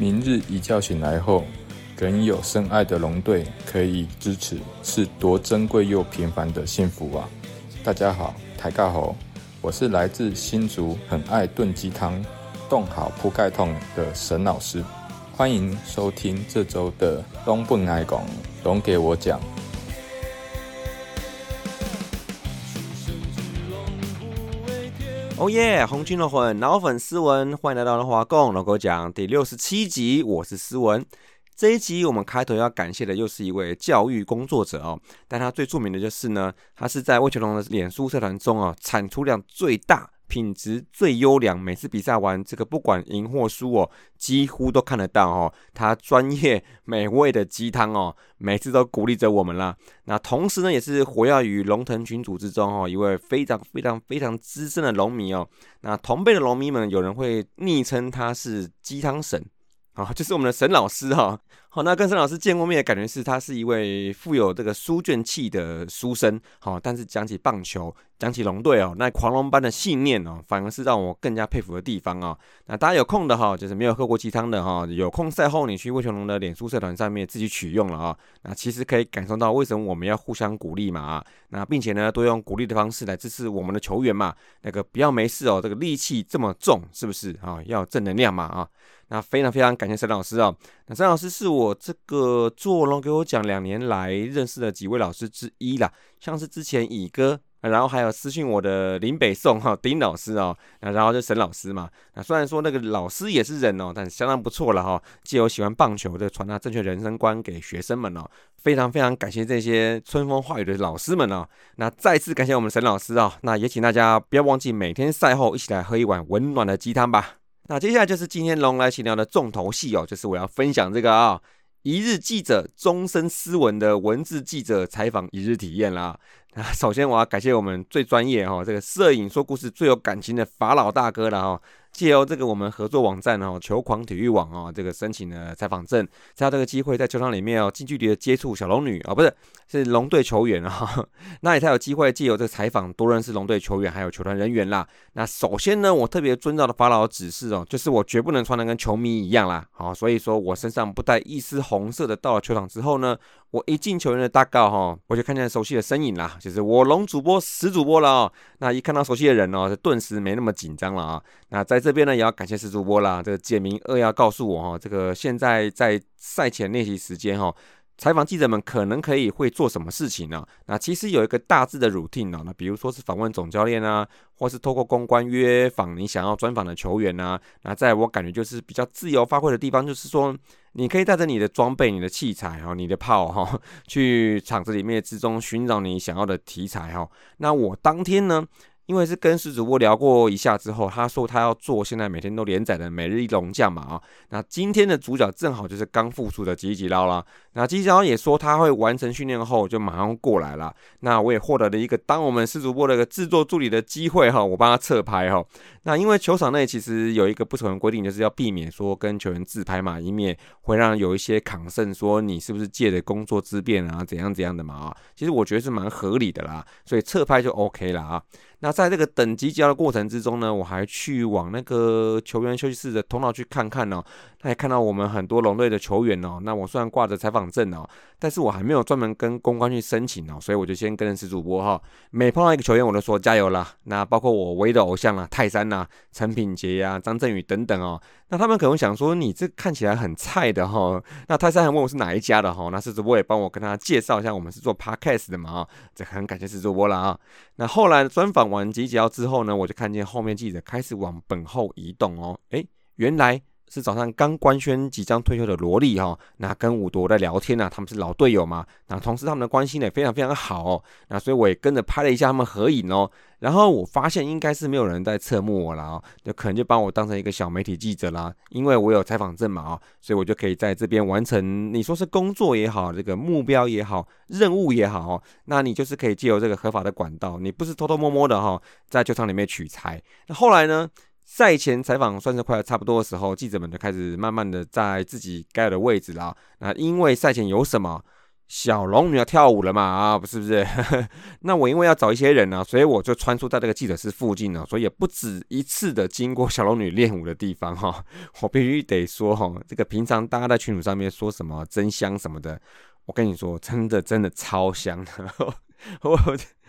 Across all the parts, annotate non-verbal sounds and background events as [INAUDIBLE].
明日一觉醒来后，仍有深爱的龙队可以支持，是多珍贵又平凡的幸福啊！大家好，台尬猴，我是来自新竹，很爱炖鸡汤、冻好铺盖桶的沈老师，欢迎收听这周的东不爱讲，龙给我讲。哦耶！红军的魂，老粉丝文，欢迎来到龙华共老哥讲第六十七集，我是思文。这一集我们开头要感谢的又是一位教育工作者哦，但他最著名的就是呢，他是在魏全龙的脸书社团中哦，产出量最大。品质最优良，每次比赛完，这个不管赢或输哦，几乎都看得到哦。他专业美味的鸡汤哦，每次都鼓励着我们啦。那同时呢，也是活跃于龙腾群组之中哦，一位非常非常非常资深的龙迷哦。那同辈的龙迷们，有人会昵称他是鸡汤神。啊，就是我们的沈老师哈。好，那跟沈老师见过面的感觉是，他是一位富有这个书卷气的书生。好，但是讲起棒球，讲起龙队哦，那狂龙般的信念哦，反而是让我更加佩服的地方啊。那大家有空的哈，就是没有喝过鸡汤的哈，有空赛后你去魏全龙的脸书社团上面自己取用了啊。那其实可以感受到为什么我们要互相鼓励嘛啊。那并且呢，多用鼓励的方式来支持我们的球员嘛。那个不要没事哦，这个戾气这么重，是不是啊？要正能量嘛啊。那非常非常感谢沈老师啊！那沈老师是我我这个做龙给我讲两年来认识的几位老师之一啦，像是之前乙哥，然后还有私信我的林北宋哈丁老师哦，那然后就沈老师嘛。那虽然说那个老师也是人哦，但是相当不错了哈。既有喜欢棒球的，传达正确人生观给学生们哦，非常非常感谢这些春风化雨的老师们哦。那再次感谢我们沈老师啊！那也请大家不要忘记每天赛后一起来喝一碗温暖的鸡汤吧。那接下来就是今天龙来闲聊的重头戏哦，就是我要分享这个啊，一日记者终身斯文的文字记者采访一日体验啦。那首先我要感谢我们最专业哈，这个摄影说故事最有感情的法老大哥了哈。借由这个我们合作网站哦，球狂体育网哦，这个申请了采访证，才有这个机会在球场里面哦，近距离的接触小龙女哦，不是是龙队球员啊，[LAUGHS] 那也才有机会借由这个采访多认识龙队球员还有球团人员啦。那首先呢，我特别遵照的法老指示哦，就是我绝不能穿的跟球迷一样啦，好，所以说我身上不带一丝红色的。到了球场之后呢，我一进球员的大告哈，我就看见熟悉的身影啦，就是我龙主播死主播了哦。那一看到熟悉的人哦，就顿时没那么紧张了啊。那在这边呢，也要感谢石主播啦。这个简明扼要告诉我哈，这个现在在赛前练习时间哈，采访记者们可能可以会做什么事情呢？那其实有一个大致的 routine 啊，那比如说是访问总教练啊，或是透过公关约访你想要专访的球员啊。那在我感觉就是比较自由发挥的地方，就是说你可以带着你的装备、你的器材哈、你的炮哈，[LAUGHS] 去场子里面之中寻找你想要的题材哈。那我当天呢？因为是跟石主播聊过一下之后，他说他要做现在每天都连载的每日一龙将嘛啊，那今天的主角正好就是刚复出的吉吉捞啦。那吉吉捞也说他会完成训练后就马上过来了。那我也获得了一个当我们石主播的一个制作助理的机会哈，我帮他侧拍哈。那因为球场内其实有一个不成文规定，就是要避免说跟球员自拍嘛，以免会让有一些抗胜说你是不是借着工作之便啊，怎样怎样的嘛啊。其实我觉得是蛮合理的啦，所以侧拍就 OK 了啊。那在这个等级交的过程之中呢，我还去往那个球员休息室的通道去看看哦。他也看到我们很多龙队的球员哦。那我虽然挂着采访证哦，但是我还没有专门跟公关去申请哦，所以我就先跟认识主播哈。每碰到一个球员，我都说加油啦。那包括我唯一的偶像啦，泰山呐、陈品杰呀、张振宇等等哦。那他们可能想说，你这看起来很菜的哈。那泰山还问我是哪一家的哈。那是主播也帮我跟他介绍一下，我们是做 podcast 的嘛啊。这很感谢是主播了啊。那后来专访完集结之后呢，我就看见后面记者开始往本后移动哦。诶，原来。是早上刚官宣即将退休的萝莉哈，那跟五夺在聊天呢，他们是老队友嘛，那同时他们的关系呢非常非常好哦，那所以我也跟着拍了一下他们合影哦，然后我发现应该是没有人在侧目我了哦，就可能就把我当成一个小媒体记者啦，因为我有采访证嘛啊，所以我就可以在这边完成你说是工作也好，这个目标也好，任务也好哦，那你就是可以借由这个合法的管道，你不是偷偷摸摸的哈，在球场里面取材，那后来呢？赛前采访算是快要差不多的时候，记者们就开始慢慢的在自己该有的位置啦。那因为赛前有什么小龙女要跳舞了嘛啊，不是不是？[LAUGHS] 那我因为要找一些人呢，所以我就穿梭在这个记者室附近呢，所以也不止一次的经过小龙女练舞的地方哈。[LAUGHS] 我必须得说哈，这个平常大家在群组上面说什么真香什么的，我跟你说，真的真的超香的。[LAUGHS] 我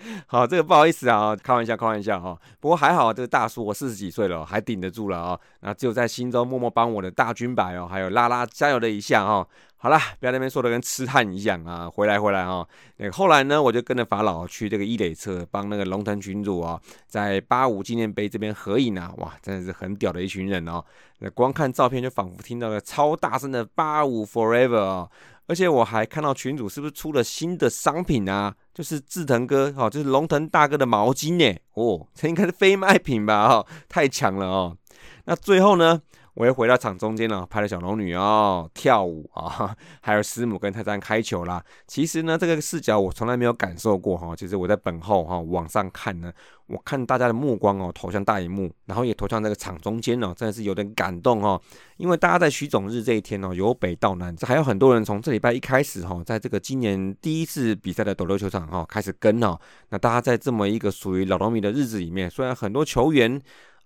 [LAUGHS] 好，这个不好意思啊，开玩笑，开玩笑哈。不过还好，这个大叔我四十几岁了，还顶得住了啊。那只有在心中默默帮我的大军白哦，还有拉拉加油的一下哈。好啦，不要那边说的跟痴汉一样啊。回来回来哈。那个后来呢，我就跟着法老去这个伊垒车，帮那个龙腾群主啊，在八五纪念碑这边合影啊。哇，真的是很屌的一群人哦。那光看照片就仿佛听到了超大声的八五 forever 啊。而且我还看到群主是不是出了新的商品啊？就是志腾哥，哈，这是龙腾大哥的毛巾呢。哦，这应该是非卖品吧？哈，太强了哦。那最后呢？我又回到场中间了，拍了小龙女哦跳舞啊，[LAUGHS] 还有师母跟泰山开球啦。其实呢，这个视角我从来没有感受过哈。其实我在本后哈往上看呢，我看大家的目光哦投向大荧幕，然后也投向这个场中间哦，真的是有点感动哦。因为大家在徐总日这一天哦，由北到南，这还有很多人从这礼拜一开始哈，在这个今年第一次比赛的斗六球场哈开始跟哦。那大家在这么一个属于老龙迷的日子里面，虽然很多球员。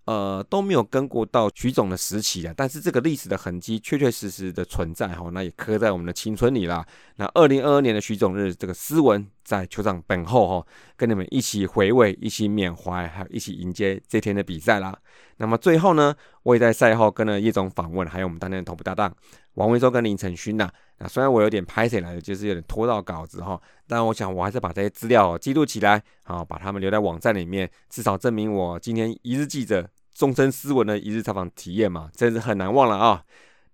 呃，都没有跟过到徐总的时期啊，但是这个历史的痕迹确确实实的存在哈，那也刻在我们的青春里啦。那二零二二年的徐总日，这个斯文在球场等候哈，跟你们一起回味，一起缅怀，还有一起迎接这天的比赛啦。那么最后呢，我也在赛后跟了叶总访问，还有我们当天的同步搭档王维洲跟林晨勋呐。那虽然我有点拍起来，就是有点拖到稿子哈，但我想我还是把这些资料记录起来，好把它们留在网站里面，至少证明我今天一日记者。终身斯文的一日采访体验嘛，真是很难忘了啊！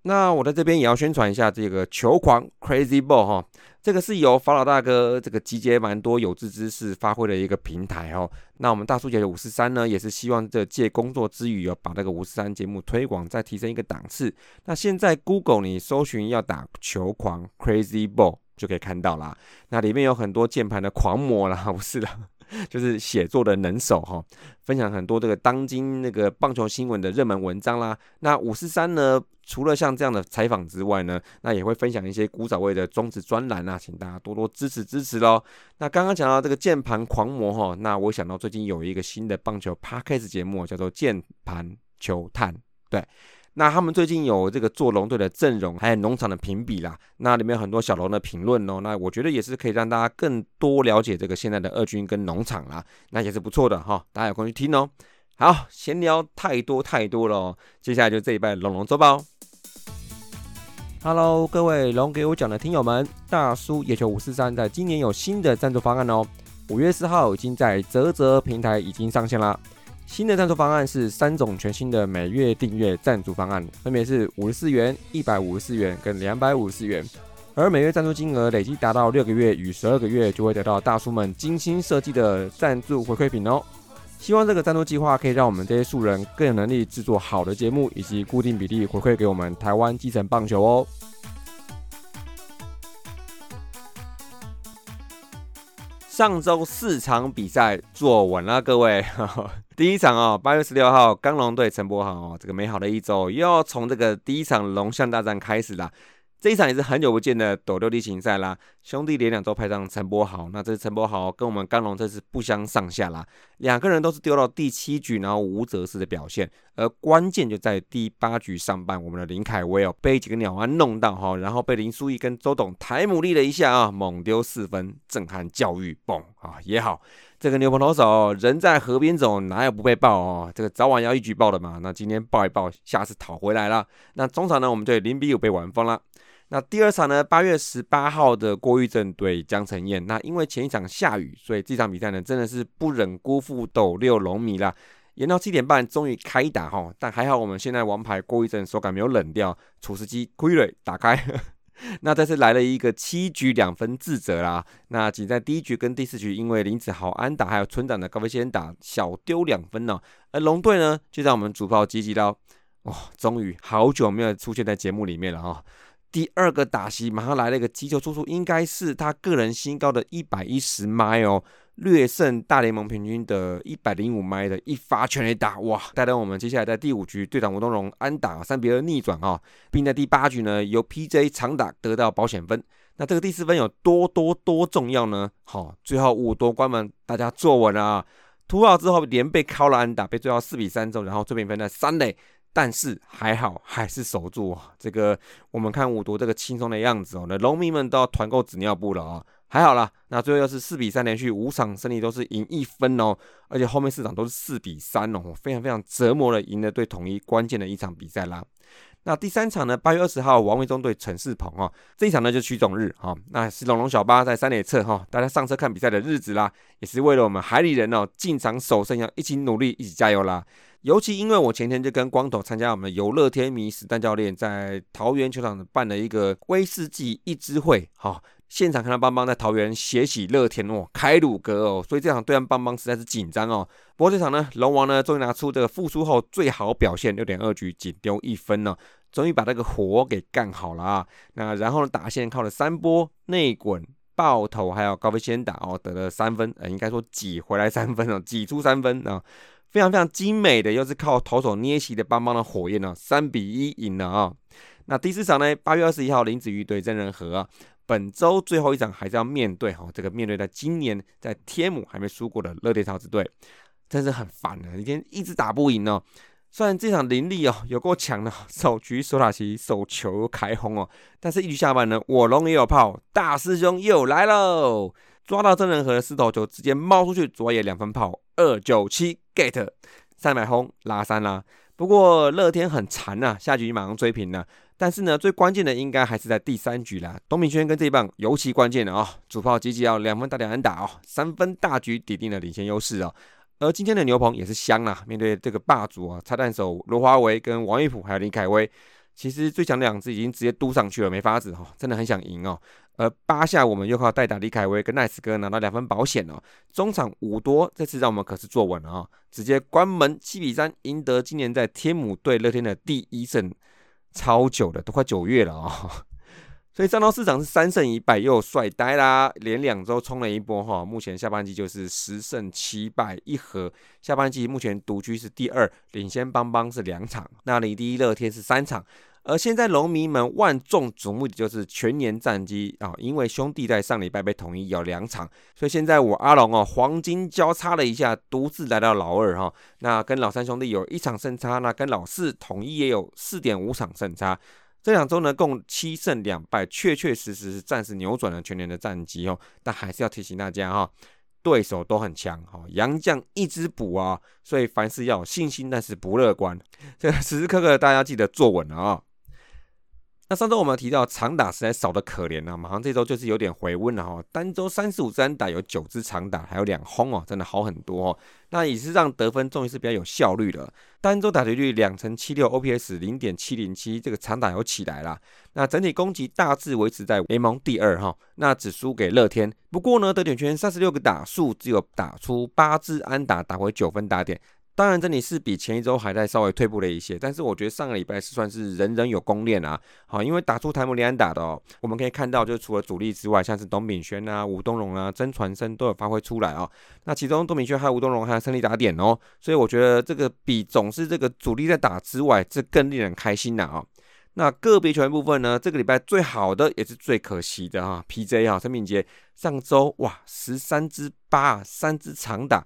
那我在这边也要宣传一下这个球狂 Crazy Ball 哈，这个是由法老大哥这个集结蛮多有志之士发挥的一个平台哦。那我们大叔姐的五四三呢，也是希望这借工作之余哦，把那个五四三节目推广再提升一个档次。那现在 Google 你搜寻要打球狂 Crazy Ball 就可以看到啦。那里面有很多键盘的狂魔啦，[LAUGHS] 不是的。就是写作的能手哈，分享很多这个当今那个棒球新闻的热门文章啦。那五四三呢，除了像这样的采访之外呢，那也会分享一些古早味的中职专栏啊，请大家多多支持支持喽。那刚刚讲到这个键盘狂魔哈，那我想到最近有一个新的棒球 podcast 节目叫做键盘球探，对。那他们最近有这个做龙队的阵容，还有农场的评比啦，那里面很多小龙的评论哦，那我觉得也是可以让大家更多了解这个现在的二军跟农场啦，那也是不错的哈，大家有空去听哦。好，闲聊太多太多了，接下来就这一拜龙龙周报。Hello，各位龙给我讲的听友们，大叔野球五四三在今年有新的赞助方案哦，五月四号已经在泽泽平台已经上线啦。新的赞助方案是三种全新的每月订阅赞助方案，分别是五十四元、一百五十四元跟两百五十四元。而每月赞助金额累计达到六个月与十二个月，就会得到大叔们精心设计的赞助回馈品哦。希望这个赞助计划可以让我们这些素人更有能力制作好的节目，以及固定比例回馈给我们台湾基层棒球哦。上周四场比赛坐稳了，各位。[LAUGHS] 第一场哦，八月十六号，刚龙队陈柏豪哦，这个美好的一周又要从这个第一场龙象大战开始了。这一场也是很久不见的斗六例行赛啦，兄弟连两周派上陈柏豪，那这陈柏豪跟我们刚龙这是不相上下啦，两个人都是丢到第七局，然后无责式的表现，而关键就在第八局上半，我们的林凯威哦被几个鸟安弄到哈，然后被林书义跟周董抬母力了一下啊，猛丢四分，震撼教育，嘣啊也好，这个牛棚投手人在河边走，哪有不被爆哦？这个早晚要一举报的嘛，那今天爆一爆，下次讨回来了。那中场呢，我们队零比五被玩疯了。那第二场呢？八月十八号的郭玉正对江承燕。那因为前一场下雨，所以这场比赛呢，真的是不忍辜负斗六龙迷啦。延到七点半，终于开打哈。但还好，我们现在王牌郭玉正手感没有冷掉，厨师机亏了打开。[LAUGHS] 那这次来了一个七局两分自责啦。那仅在第一局跟第四局，因为林子豪安打，还有村长的高飞先打小丢两分呢。而龙队呢，就让我们主炮积极到，哇，终于好久没有出现在节目里面了哈。第二个打席马上来了一个击球出，应该是他个人新高的一百一十迈哦。略胜大联盟平均的一百零五迈的一发全垒打，哇！带动我们接下来在第五局队长吴东荣安打三比二逆转啊，并在第八局呢由 P.J. 长打得到保险分。那这个第四分有多多多重要呢？好，最后五夺关门，大家坐稳了啊！突好之后连被敲了安打，被追到四比三之后，然后最平分在三垒。但是还好，还是守住这个。我们看五毒这个轻松的样子哦，那农民们都要团购纸尿布了啊！还好啦，那最后又是四比三，连续五场胜利都是赢一分哦，而且后面四场都是四比三哦，非常非常折磨的赢了对统一关键的一场比赛啦。那第三场呢？八月二十号，王维忠对陈世鹏哈，这一场呢就曲总日哈，那是龙龙小巴在三垒侧哈，大家上车看比赛的日子啦，也是为了我们海里人哦进场守胜，要一起努力，一起加油啦。尤其因为我前天就跟光头参加我们游乐天迷史丹教练在桃园球场办了一个威士忌一支会，哈，现场看到邦邦在桃园血洗乐天哦，开鲁格哦，所以这场对战邦邦实在是紧张哦。不过这场呢，龙王呢终于拿出这个复苏后最好表现，六点二局仅丢一分呢，终于把这个活给干好了啊。那然后呢，打线靠了三波内滚、爆头还有高飞先打哦，得了三分，呃，应该说挤回来三分哦，挤出三分啊。非常非常精美的，又是靠投手捏起的邦邦的火焰呢，三比一赢了啊！那第四场呢？八月二十一号，林子瑜对真人和，本周最后一场还是要面对哈，这个面对在今年在天母还没输过的乐天超子队，真是很烦啊！今天一直打不赢哦。虽然这场林立哦有够强的，首局手塔奇手球开轰哦，但是一局下半呢，我龙也有炮，大师兄又来喽！抓到真人和的四头球，直接冒出去，左野两分炮，二九七 get 三百轰拉三啦。不过乐天很残呐，下局马上追平了。但是呢，最关键的应该还是在第三局啦。东明轩跟这一棒尤其关键的啊，主炮积极要两分打两安打哦，三分大局抵定了领先优势哦。而今天的牛棚也是香啊，面对这个霸主啊，拆弹手罗华为跟王玉普还有林凯威，其实最强的两只已经直接嘟上去了，没法子哈，真的很想赢哦。而八下我们又靠代打李凯威跟奈斯哥拿到两分保险哦，中场五多，这次让我们可是坐稳了啊，直接关门七比三赢得今年在天母对乐天的第一胜，超久的都快九月了啊，[LAUGHS] 所以上到市场是三胜一败又帅呆啦，连两周冲了一波哈，目前下半季就是十胜七败一和，下半季目前独居是第二，领先邦邦是两场，那离第一乐天是三场。而现在农民们万众瞩目的就是全年战绩啊，因为兄弟在上礼拜被统一有两场，所以现在我阿龙哦黄金交叉了一下，独自来到老二哈，那跟老三兄弟有一场胜差，那跟老四统一也有四点五场胜差，这两周呢共七胜两败，确确实实是暂时扭转了全年的战绩哦，但还是要提醒大家哈，对手都很强哈，杨将一直补啊，所以凡事要有信心，但是不乐观，这时时刻刻大家记得坐稳了啊。那上周我们提到长打实在少的可怜啊，马上这周就是有点回温了哈。单周三十五支打有九支长打，还有两轰哦，真的好很多哦。那也是让得分终于是比较有效率了。单周打击率两成七六，OPS 零点七零七，这个长打有起来了。那整体攻击大致维持在联盟第二哈，那只输给乐天。不过呢，得点圈三十六个打数，只有打出八支安打，打回九分打点。当然，这里是比前一周还在稍微退步了一些，但是我觉得上个礼拜是算是人人有功练啊。好，因为打出台姆利安打的哦，我们可以看到，就除了主力之外，像是董炳轩啊、吴东荣啊、曾传生都有发挥出来啊。那其中董炳轩还有吴东荣还有胜利打点哦，所以我觉得这个比总是这个主力在打之外，这更令人开心呐啊。那个别球员部分呢，这个礼拜最好的也是最可惜的哈，PJ 哈陈敏杰上周哇十三支八三支长打。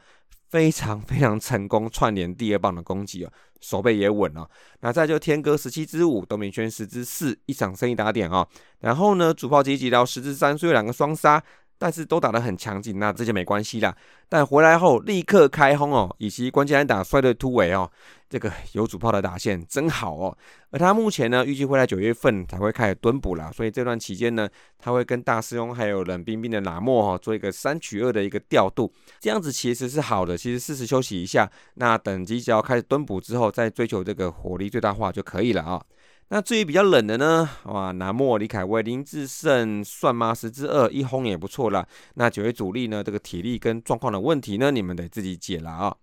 非常非常成功，串联第二棒的攻击啊，手背也稳了。那再就天哥十七支五，董明轩十支四，一场生意打点啊。然后呢，主炮积极到十支三，虽有两个双杀。但是都打得很强劲，那这就没关系啦。但回来后立刻开轰哦，以及关键安打摔对突围哦，这个有主炮的打线真好哦。而他目前呢，预计会在九月份才会开始蹲补啦，所以这段期间呢，他会跟大师兄还有冷冰冰的拿莫哈做一个三取二的一个调度，这样子其实是好的。其实适时休息一下，那等级只要开始蹲补之后，再追求这个火力最大化就可以了啊。那至于比较冷的呢？哇，南莫、李凯威、林志胜算吗？十之二一轰也不错啦。那九位主力呢？这个体力跟状况的问题呢？你们得自己解了啊。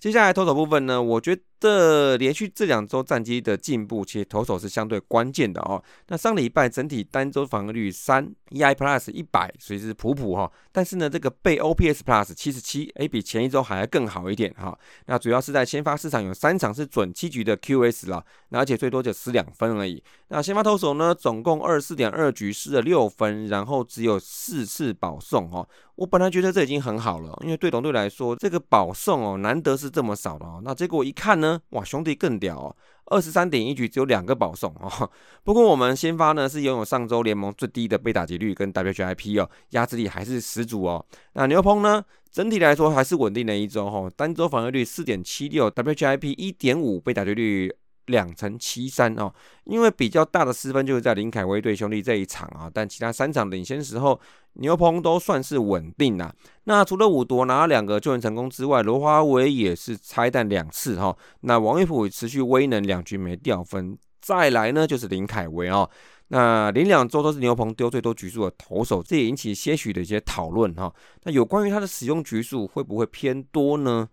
接下来投手部分呢？我觉这连续这两周战绩的进步，其实投手是相对关键的哦。那上礼拜整体单周防御率三，EI Plus 一百，所以是普普哈。但是呢，这个被 OPS Plus 七十七，哎，比前一周还要更好一点哈。那主要是在先发市场有三场是准七局的 QS 了，那而且最多就失两分而已。那先发投手呢，总共二十四点二局失了六分，然后只有四次保送哦。我本来觉得这已经很好了，因为对董队来说，这个保送哦，难得是这么少的哦。那结果一看呢，哇，兄弟更屌哦，二十三点一局只有两个保送哦。[LAUGHS] 不过我们先发呢是拥有上周联盟最低的被打击率跟 WHIP 哦，压制力还是十足哦。那牛棚呢，整体来说还是稳定的一周哈，单周防御率四点七六，WHIP 一点五，被打击率。两成七三哦，因为比较大的失分就是在林凯威对兄弟这一场啊，但其他三场领先时候，牛棚都算是稳定啦。那除了五夺拿两个救援成功之外，罗华伟也是拆弹两次哈。那王玉普持续威能两局没掉分，再来呢就是林凯威哦。那连两周都是牛棚丢最多局数的投手，这也引起些许的一些讨论哈。那有关于他的使用局数会不会偏多呢？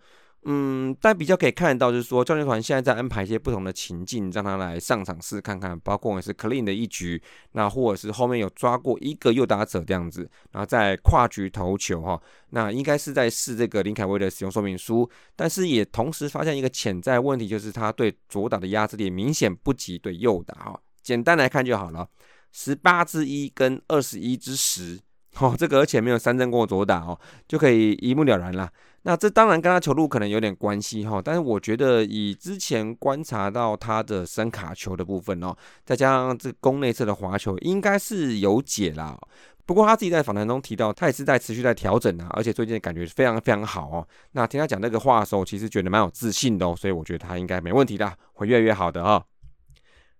嗯，但比较可以看到，就是说教练团现在在安排一些不同的情境，让他来上场试看看，包括也是 clean 的一局，那或者是后面有抓过一个右打者这样子，然后再跨局投球哈，那应该是在试这个林凯威的使用说明书，但是也同时发现一个潜在问题，就是他对左打的压制力明显不及对右打哈。简单来看就好了，十八之一跟二十一之十，[LAUGHS] 哦，这个而且没有三振过左打哦，就可以一目了然啦。那这当然跟他球路可能有点关系哈，但是我觉得以之前观察到他的声卡球的部分哦，再加上这宫内侧的滑球，应该是有解啦。不过他自己在访谈中提到，他也是在持续在调整啊，而且最近感觉非常非常好哦。那听他讲这个话的时候，其实觉得蛮有自信的哦，所以我觉得他应该没问题的，会越来越好的哈。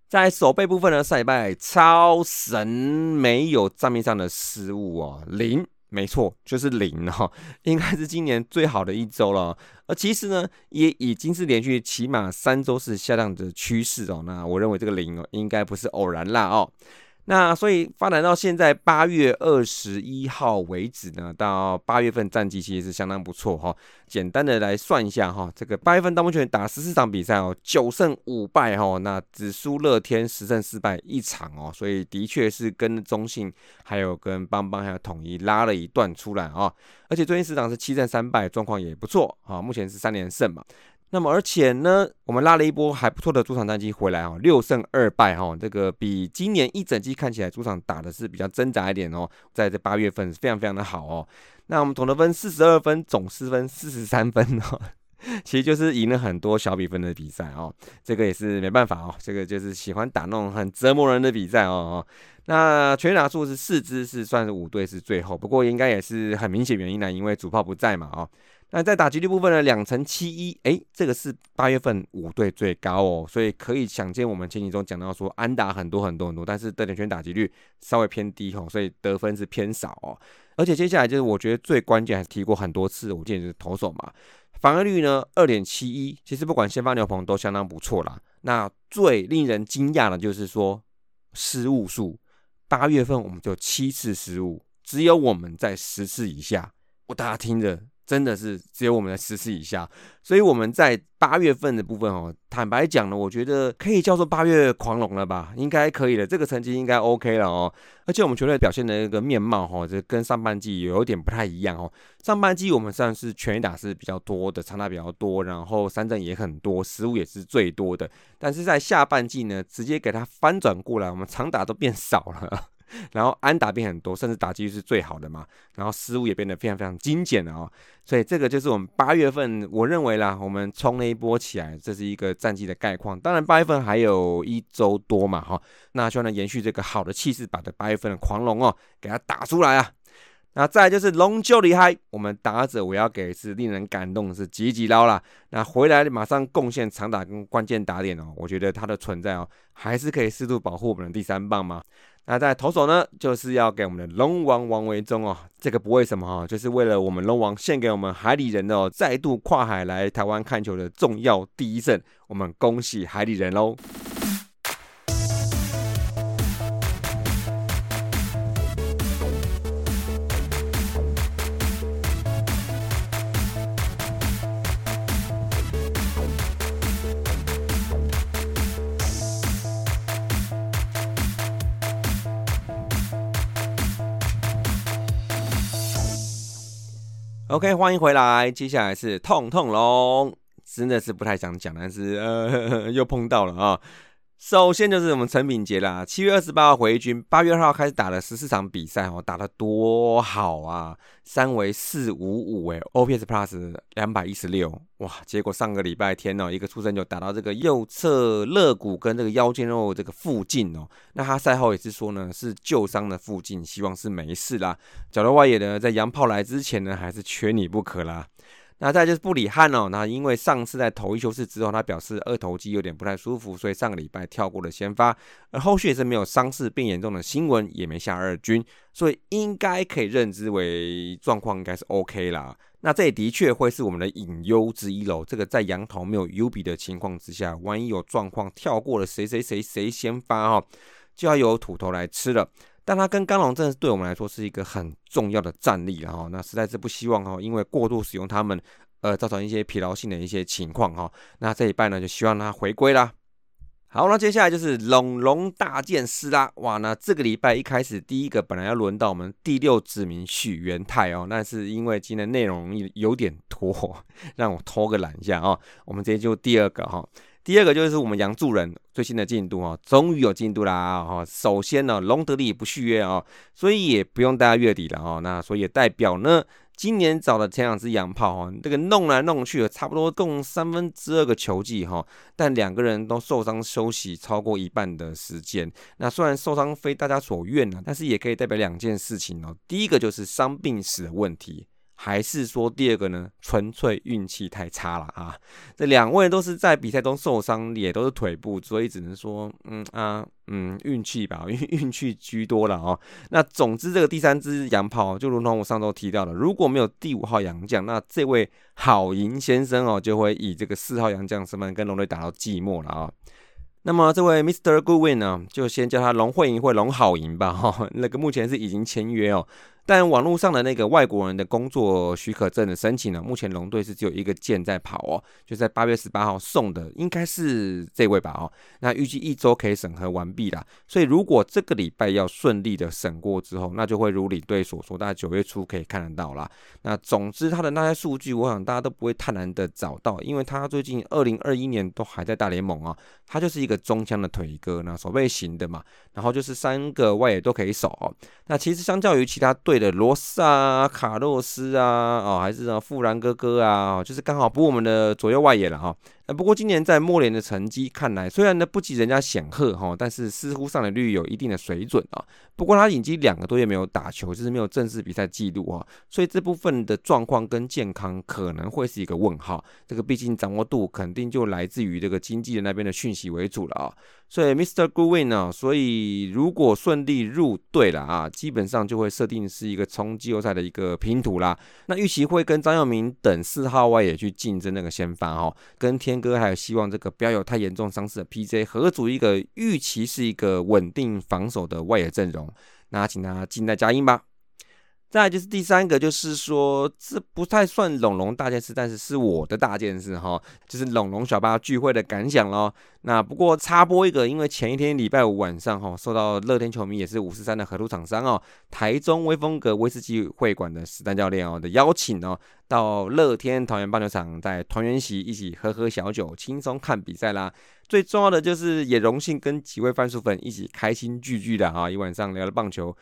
在手背部分呢，上礼拜超神没有账面上的失误哦，零。没错，就是零哈，[LAUGHS] 应该是今年最好的一周了。而其实呢，也已经是连续起码三周是下降的趋势哦。那我认为这个零哦，应该不是偶然啦哦。那所以发展到现在八月二十一号为止呢，到八月份战绩其实是相当不错哈。简单的来算一下哈，这个八月份大目前打十四场比赛哦，九胜五败哈，那只输乐天十胜四败一场哦，所以的确是跟中信还有跟邦邦还有统一拉了一段出来啊。而且最近十场是七胜三败，状况也不错啊，目前是三连胜嘛。那么，而且呢，我们拉了一波还不错的主场战绩回来哈，六胜二败哈，这个比今年一整季看起来主场打的是比较挣扎一点哦，在这八月份非常非常的好哦。那我们总得分四十二分，总失分四十三分哦，[LAUGHS] 其实就是赢了很多小比分的比赛哦，这个也是没办法哦，这个就是喜欢打那种很折磨人的比赛哦哦。那全打数是四支，是算是五队是最后，不过应该也是很明显原因呢，因为主炮不在嘛哦。那在打击率部分呢，两成七一，哎，这个是八月份五队最高哦，所以可以想见我们前几周讲到说安打很多很多很多，但是得点圈打击率稍微偏低哦，所以得分是偏少哦。而且接下来就是我觉得最关键，还是提过很多次，我建议是投手嘛，防御率呢二点七一，其实不管先发牛棚都相当不错啦。那最令人惊讶的就是说失误数，八月份我们就七次失误，只有我们在十次以下，我大家听着。真的是只有我们的十次以下，所以我们在八月份的部分哦，坦白讲呢，我觉得可以叫做八月狂龙了吧，应该可以的，这个成绩应该 OK 了哦。而且我们球队表现的那个面貌哈，这跟上半季有点不太一样哦。上半季我们算是全打是比较多的，长打比较多，然后三振也很多，失误也是最多的。但是在下半季呢，直接给它翻转过来，我们长打都变少了。[LAUGHS] 然后安打变很多，甚至打击率是最好的嘛。然后失误也变得非常非常精简了哦。所以这个就是我们八月份我认为啦，我们冲那一波起来，这是一个战绩的概况。当然八月份还有一周多嘛哈，那希望能延续这个好的气势，把这八月份的狂龙哦给它打出来啊。那再就是龙就厉害，我们打者我要给是令人感动是吉吉捞啦。那回来马上贡献长打跟关键打点哦，我觉得他的存在哦，还是可以适度保护我们的第三棒嘛。那在投手呢，就是要给我们的龙王王维忠哦，这个不为什么哈，就是为了我们龙王献给我们海里人哦，再度跨海来台湾看球的重要第一胜，我们恭喜海里人喽。OK，欢迎回来。接下来是痛痛龙，真的是不太想讲，但是呃 [LAUGHS] 又碰到了啊。首先就是我们陈炳杰啦，七月二十八号回军，八月二号开始打了十四场比赛哦，打得多好啊，三围四五五哎，OPS Plus 两百一十六哇，结果上个礼拜天哦，一个出生就打到这个右侧肋骨跟这个腰间肉这个附近哦，那他赛后也是说呢，是旧伤的附近，希望是没事啦。角落外野呢，在洋炮来之前呢，还是缺你不可啦。那再就是布里汉哦，那因为上次在头一休士之后，他表示二头肌有点不太舒服，所以上个礼拜跳过了先发，而后续也是没有伤势变严重的新闻，也没下二军，所以应该可以认知为状况应该是 OK 啦。那这也的确会是我们的隐忧之一喽。这个在羊头没有 U 比的情况之下，万一有状况跳过了谁谁谁谁先发哈，就要由土头来吃了。但他跟刚龙真的是对我们来说是一个很重要的战力了哈，那实在是不希望哈，因为过度使用他们，呃，造成一些疲劳性的一些情况哈。那这一拜呢，就希望他回归啦。好，那接下来就是龙龙大剑师啦，哇，那这个礼拜一开始第一个本来要轮到我们第六指名许元泰哦，那是因为今天内容有点拖，[LAUGHS] 让我偷个懒一下哦，我们直接就第二个哈。第二个就是我们杨助人最新的进度哦，终于有进度啦哈。首先呢，隆德利不续约哦，所以也不用待到月底了哦。那所以也代表呢，今年找的前两只洋炮哈，这个弄来弄去，差不多共三分之二个球季哈，但两个人都受伤休息超过一半的时间。那虽然受伤非大家所愿呢，但是也可以代表两件事情哦。第一个就是伤病史的问题。还是说第二个呢？纯粹运气太差了啊！这两位都是在比赛中受伤，也都是腿部，所以只能说，嗯啊，嗯，运气吧，运 [LAUGHS] 运气居多了哦。那总之，这个第三支洋炮，就如同我上周提到的，如果没有第五号洋将，那这位好赢先生哦，就会以这个四号洋将身份跟龙队打到寂寞了啊。那么这位 Mr. Goodwin 呢，就先叫他龙会赢或龙好赢吧哈。那个目前是已经签约哦。但网络上的那个外国人的工作许可证的申请呢，目前龙队是只有一个件在跑哦，就在八月十八号送的，应该是这位吧哦。那预计一周可以审核完毕啦，所以如果这个礼拜要顺利的审过之后，那就会如领队所说，大概九月初可以看得到啦。那总之他的那些数据，我想大家都不会太难的找到，因为他最近二零二一年都还在大联盟啊，他就是一个中枪的腿哥，那手背型的嘛，然后就是三个外野都可以守哦。那其实相较于其他队。的罗萨啊、卡洛斯啊，哦，还是什么富兰哥哥啊，就是刚好补我们的左右外野了哈。那不过今年在莫联的成绩看来，虽然呢不及人家显赫哈，但是似乎上垒率有一定的水准啊。不过他已经两个多月没有打球，就是没有正式比赛记录啊，所以这部分的状况跟健康可能会是一个问号。这个毕竟掌握度肯定就来自于这个经纪人那边的讯息为主了啊。所以 Mr. Goodwin 呢，所以如果顺利入队了啊，基本上就会设定是一个冲季后赛的一个拼图啦。那预期会跟张耀明等四号外野去竞争那个先发哈，跟天。哥还有希望这个不要有太严重伤势的 PJ 合组一个预期是一个稳定防守的外野阵容，那请大家静待佳音吧。再就是第三个，就是说这不太算龙龙大件事，但是是我的大件事哈，就是龙龙小巴聚会的感想咯。那不过插播一个，因为前一天礼拜五晚上哈，受到乐天球迷也是五十三的合作厂商哦，台中威风阁威士忌会馆的史丹教练哦的邀请哦，到乐天桃园棒球场，在团圆席一起喝喝小酒，轻松看比赛啦。最重要的就是也荣幸跟几位番薯粉一起开心聚聚的啊，一晚上聊了棒球。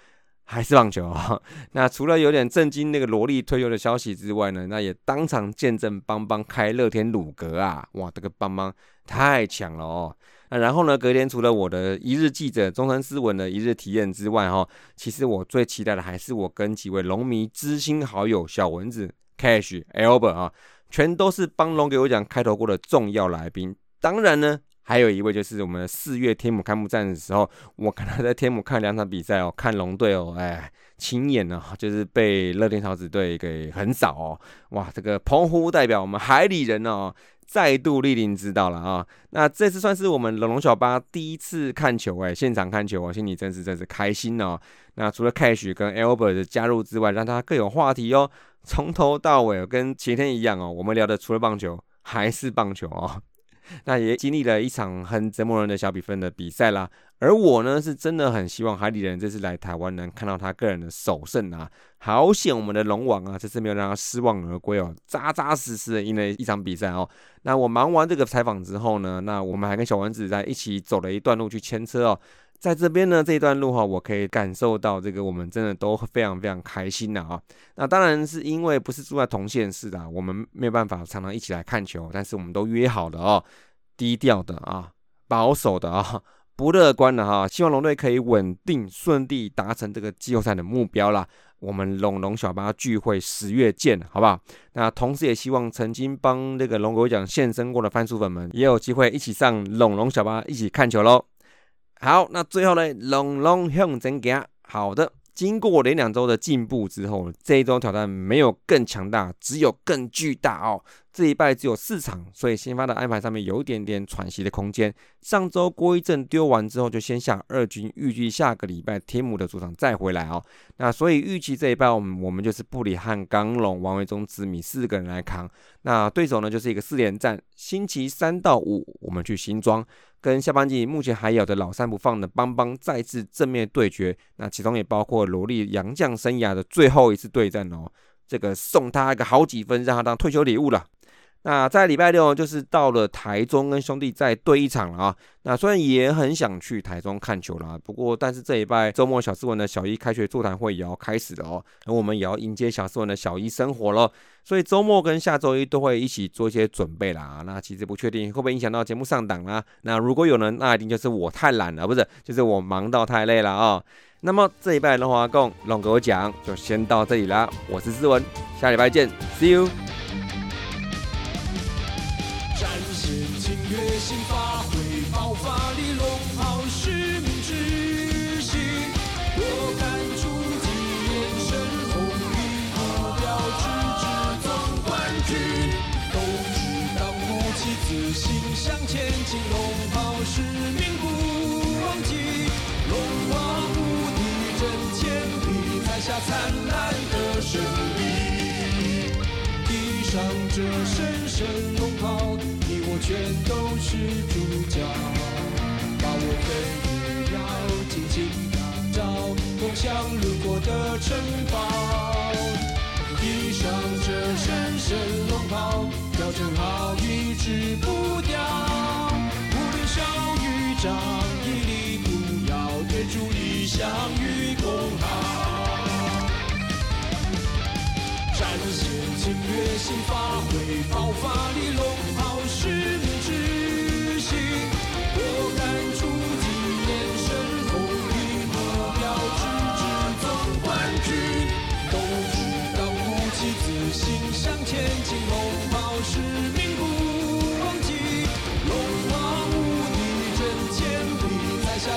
还是棒球啊！[LAUGHS] 那除了有点震惊那个萝莉退休的消息之外呢，那也当场见证邦邦开乐天鲁格啊！哇，这个邦邦太强了哦！那然后呢，隔天除了我的一日记者中山斯文的一日体验之外哈，其实我最期待的还是我跟几位龙迷知心好友小蚊子、Cash、Albert 啊，全都是帮龙给我讲开头过的重要来宾。当然呢。还有一位就是我们四月天母开幕战的时候，我看他在天母看两场比赛哦，看龙队哦，哎，亲眼呢，就是被乐天桃子队给横扫哦，哇，这个澎湖代表我们海里人哦，再度莅临指导了啊，那这次算是我们龙龙小巴第一次看球哎，现场看球我心里真是真是开心哦。那除了 Cash 跟 Albert 的加入之外，让他更有话题哦，从头到尾跟前天一样哦，我们聊的除了棒球还是棒球哦。[LAUGHS] 那也经历了一场很折磨人的小比分的比赛啦。而我呢，是真的很希望海底人这次来台湾能看到他个人的首胜啊！好险，我们的龙王啊，这次没有让他失望而归哦，扎扎实实的赢了一场比赛哦。那我忙完这个采访之后呢，那我们还跟小丸子在一起走了一段路去牵车哦。在这边呢，这一段路哈，我可以感受到这个我们真的都非常非常开心的啊。那当然是因为不是住在同县市的，我们没有办法常常一起来看球，但是我们都约好了哦，低调的啊，保守的啊。不乐观的哈，希望龙队可以稳定顺利达成这个季后赛的目标啦。我们龙龙小巴聚会十月见，好不好？那同时也希望曾经帮这个龙狗奖现身过的番薯粉们，也有机会一起上龙龙小巴一起看球喽。好，那最后呢，龙龙向前行。好的，经过连两周的进步之后，这一周挑战没有更强大，只有更巨大哦。这一拜只有四场，所以先发的安排上面有一点点喘息的空间。上周郭一正丢完之后，就先下二军，预计下个礼拜天母的主场再回来哦。那所以预期这一拜，我们我们就是布里汉、刚龙、王维忠、子米四个人来扛。那对手呢，就是一个四连战。星期三到五，我们去新庄，跟下半季目前还有的老三不放的邦邦再次正面对决。那其中也包括罗莉杨将生涯的最后一次对战哦。这个送他一个好几分，让他当退休礼物了。那在礼拜六就是到了台中跟兄弟再对一场了啊。那虽然也很想去台中看球了，不过但是这一拜周末小斯文的小一开学座谈会也要开始了哦，那我们也要迎接小斯文的小一生活了。所以周末跟下周一都会一起做一些准备啦。那其实不确定会不会影响到节目上档啦。那如果有人，那一定就是我太懒了，不是，就是我忙到太累了啊。那么这一拜龙华共龙哥讲就先到这里啦。我是思文，下礼拜见，See you。下灿烂的胜利，披上这神圣龙袍，你我全都是主角，把我们也要紧紧打造，梦想路过的城堡。现。请月星发挥爆发力，龙袍使命之心，果敢出击，眼神红衣目标直至总冠军。都知道鼓起自信向前进，龙袍使命不忘记。龙王无敌真千里，摘下